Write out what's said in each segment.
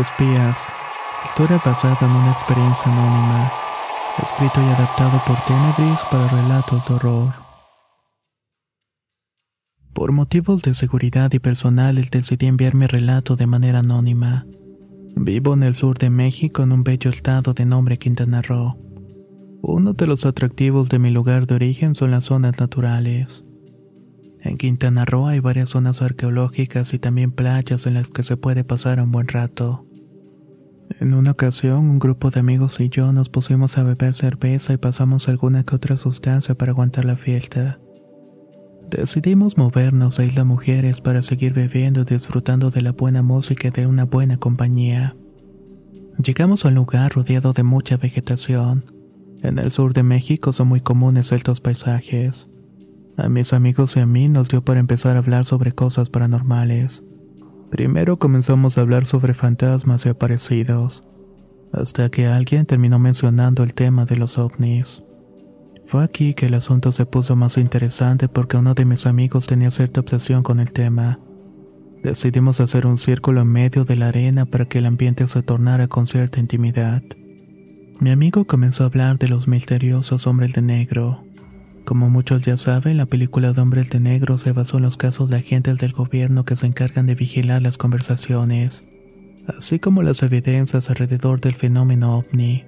Espías. Historia basada en una experiencia anónima. Escrito y adaptado por Tenebris para relatos de horror. Por motivos de seguridad y personales decidí enviar mi relato de manera anónima. Vivo en el sur de México en un bello estado de nombre Quintana Roo. Uno de los atractivos de mi lugar de origen son las zonas naturales. En Quintana Roo hay varias zonas arqueológicas y también playas en las que se puede pasar un buen rato. En una ocasión, un grupo de amigos y yo nos pusimos a beber cerveza y pasamos alguna que otra sustancia para aguantar la fiesta. Decidimos movernos a Isla Mujeres para seguir bebiendo y disfrutando de la buena música y de una buena compañía. Llegamos a un lugar rodeado de mucha vegetación. En el sur de México son muy comunes estos paisajes. A mis amigos y a mí nos dio para empezar a hablar sobre cosas paranormales. Primero comenzamos a hablar sobre fantasmas y aparecidos, hasta que alguien terminó mencionando el tema de los ovnis. Fue aquí que el asunto se puso más interesante porque uno de mis amigos tenía cierta obsesión con el tema. Decidimos hacer un círculo en medio de la arena para que el ambiente se tornara con cierta intimidad. Mi amigo comenzó a hablar de los misteriosos hombres de negro. Como muchos ya saben, la película de Hombres de Negro se basó en los casos de agentes del gobierno que se encargan de vigilar las conversaciones, así como las evidencias alrededor del fenómeno ovni.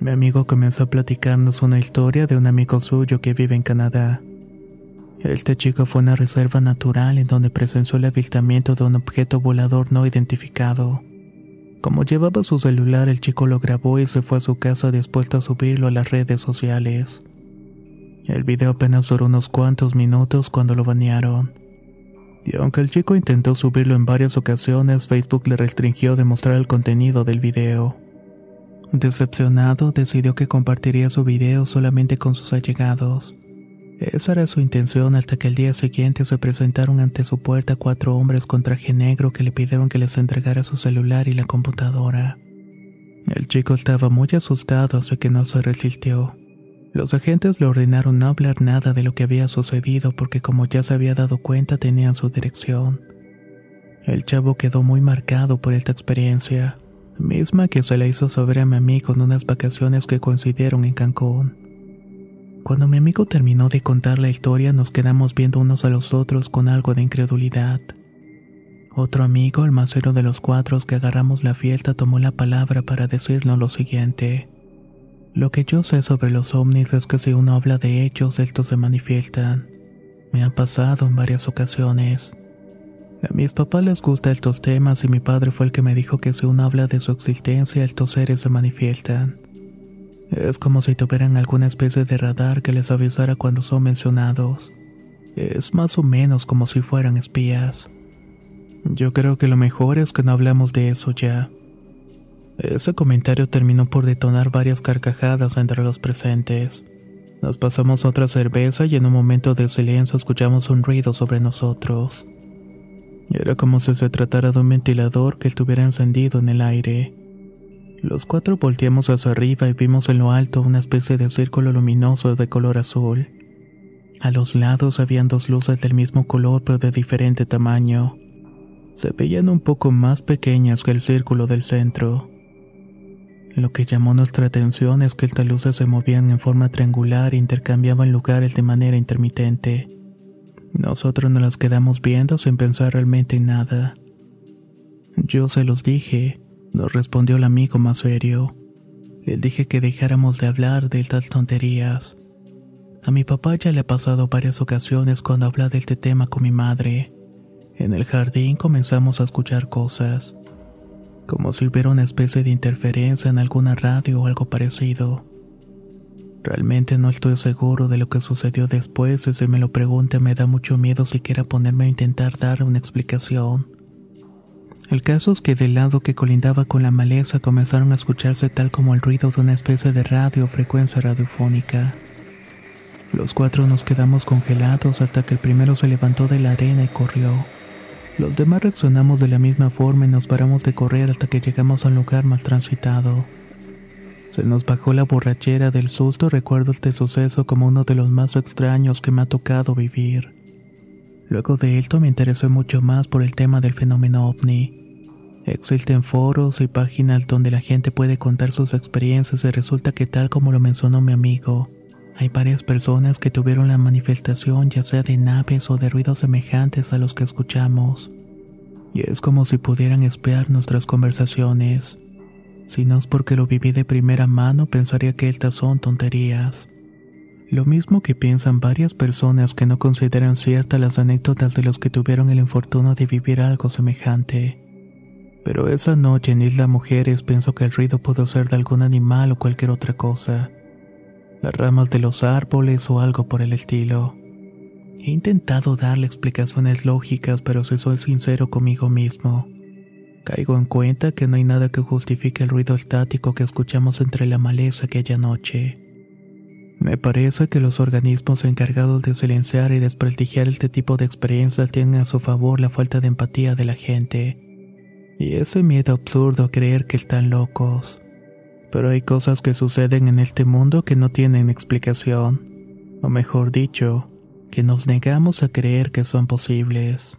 Mi amigo comenzó a platicarnos una historia de un amigo suyo que vive en Canadá. Este chico fue a una reserva natural en donde presenció el avistamiento de un objeto volador no identificado. Como llevaba su celular, el chico lo grabó y se fue a su casa dispuesto a subirlo a las redes sociales. El video apenas duró unos cuantos minutos cuando lo banearon. Y aunque el chico intentó subirlo en varias ocasiones, Facebook le restringió de mostrar el contenido del video. Decepcionado, decidió que compartiría su video solamente con sus allegados. Esa era su intención hasta que el día siguiente se presentaron ante su puerta cuatro hombres con traje negro que le pidieron que les entregara su celular y la computadora. El chico estaba muy asustado, así que no se resistió. Los agentes le ordenaron no hablar nada de lo que había sucedido porque como ya se había dado cuenta tenían su dirección. El chavo quedó muy marcado por esta experiencia, misma que se la hizo saber a mi amigo en unas vacaciones que coincidieron en Cancún. Cuando mi amigo terminó de contar la historia nos quedamos viendo unos a los otros con algo de incredulidad. Otro amigo, el macero de los cuatro que agarramos la fiesta, tomó la palabra para decirnos lo siguiente. Lo que yo sé sobre los ovnis es que si uno habla de ellos, estos se manifiestan. Me ha pasado en varias ocasiones. A mis papás les gustan estos temas y mi padre fue el que me dijo que si uno habla de su existencia, estos seres se manifiestan. Es como si tuvieran alguna especie de radar que les avisara cuando son mencionados. Es más o menos como si fueran espías. Yo creo que lo mejor es que no hablamos de eso ya. Ese comentario terminó por detonar varias carcajadas entre los presentes. Nos pasamos otra cerveza y en un momento de silencio escuchamos un ruido sobre nosotros. Era como si se tratara de un ventilador que estuviera encendido en el aire. Los cuatro volteamos hacia arriba y vimos en lo alto una especie de círculo luminoso de color azul. A los lados habían dos luces del mismo color pero de diferente tamaño. Se veían un poco más pequeñas que el círculo del centro. Lo que llamó nuestra atención es que estas luces se movían en forma triangular e intercambiaban lugares de manera intermitente. Nosotros nos las quedamos viendo sin pensar realmente en nada. Yo se los dije, nos respondió el amigo más serio. Le dije que dejáramos de hablar de estas tonterías. A mi papá ya le ha pasado varias ocasiones cuando habla de este tema con mi madre. En el jardín comenzamos a escuchar cosas, como si hubiera una especie de interferencia en alguna radio o algo parecido. Realmente no estoy seguro de lo que sucedió después y si me lo pregunta me da mucho miedo siquiera ponerme a intentar dar una explicación. El caso es que del lado que colindaba con la maleza comenzaron a escucharse tal como el ruido de una especie de radio o frecuencia radiofónica. Los cuatro nos quedamos congelados hasta que el primero se levantó de la arena y corrió. Los demás reaccionamos de la misma forma y nos paramos de correr hasta que llegamos a un lugar mal transitado. Se nos bajó la borrachera del susto, recuerdo este suceso como uno de los más extraños que me ha tocado vivir. Luego de esto me interesé mucho más por el tema del fenómeno ovni. Existen foros y páginas donde la gente puede contar sus experiencias y resulta que tal como lo mencionó mi amigo, hay varias personas que tuvieron la manifestación ya sea de naves o de ruidos semejantes a los que escuchamos. Y es como si pudieran espiar nuestras conversaciones. Si no es porque lo viví de primera mano, pensaría que estas son tonterías. Lo mismo que piensan varias personas que no consideran ciertas las anécdotas de los que tuvieron el infortunio de vivir algo semejante. Pero esa noche en Isla Mujeres pienso que el ruido pudo ser de algún animal o cualquier otra cosa. Las ramas de los árboles o algo por el estilo. He intentado darle explicaciones lógicas, pero si soy sincero conmigo mismo, caigo en cuenta que no hay nada que justifique el ruido estático que escuchamos entre la maleza aquella noche. Me parece que los organismos encargados de silenciar y desprestigiar este tipo de experiencias tienen a su favor la falta de empatía de la gente. Y ese miedo absurdo a creer que están locos. Pero hay cosas que suceden en este mundo que no tienen explicación. O mejor dicho, que nos negamos a creer que son posibles.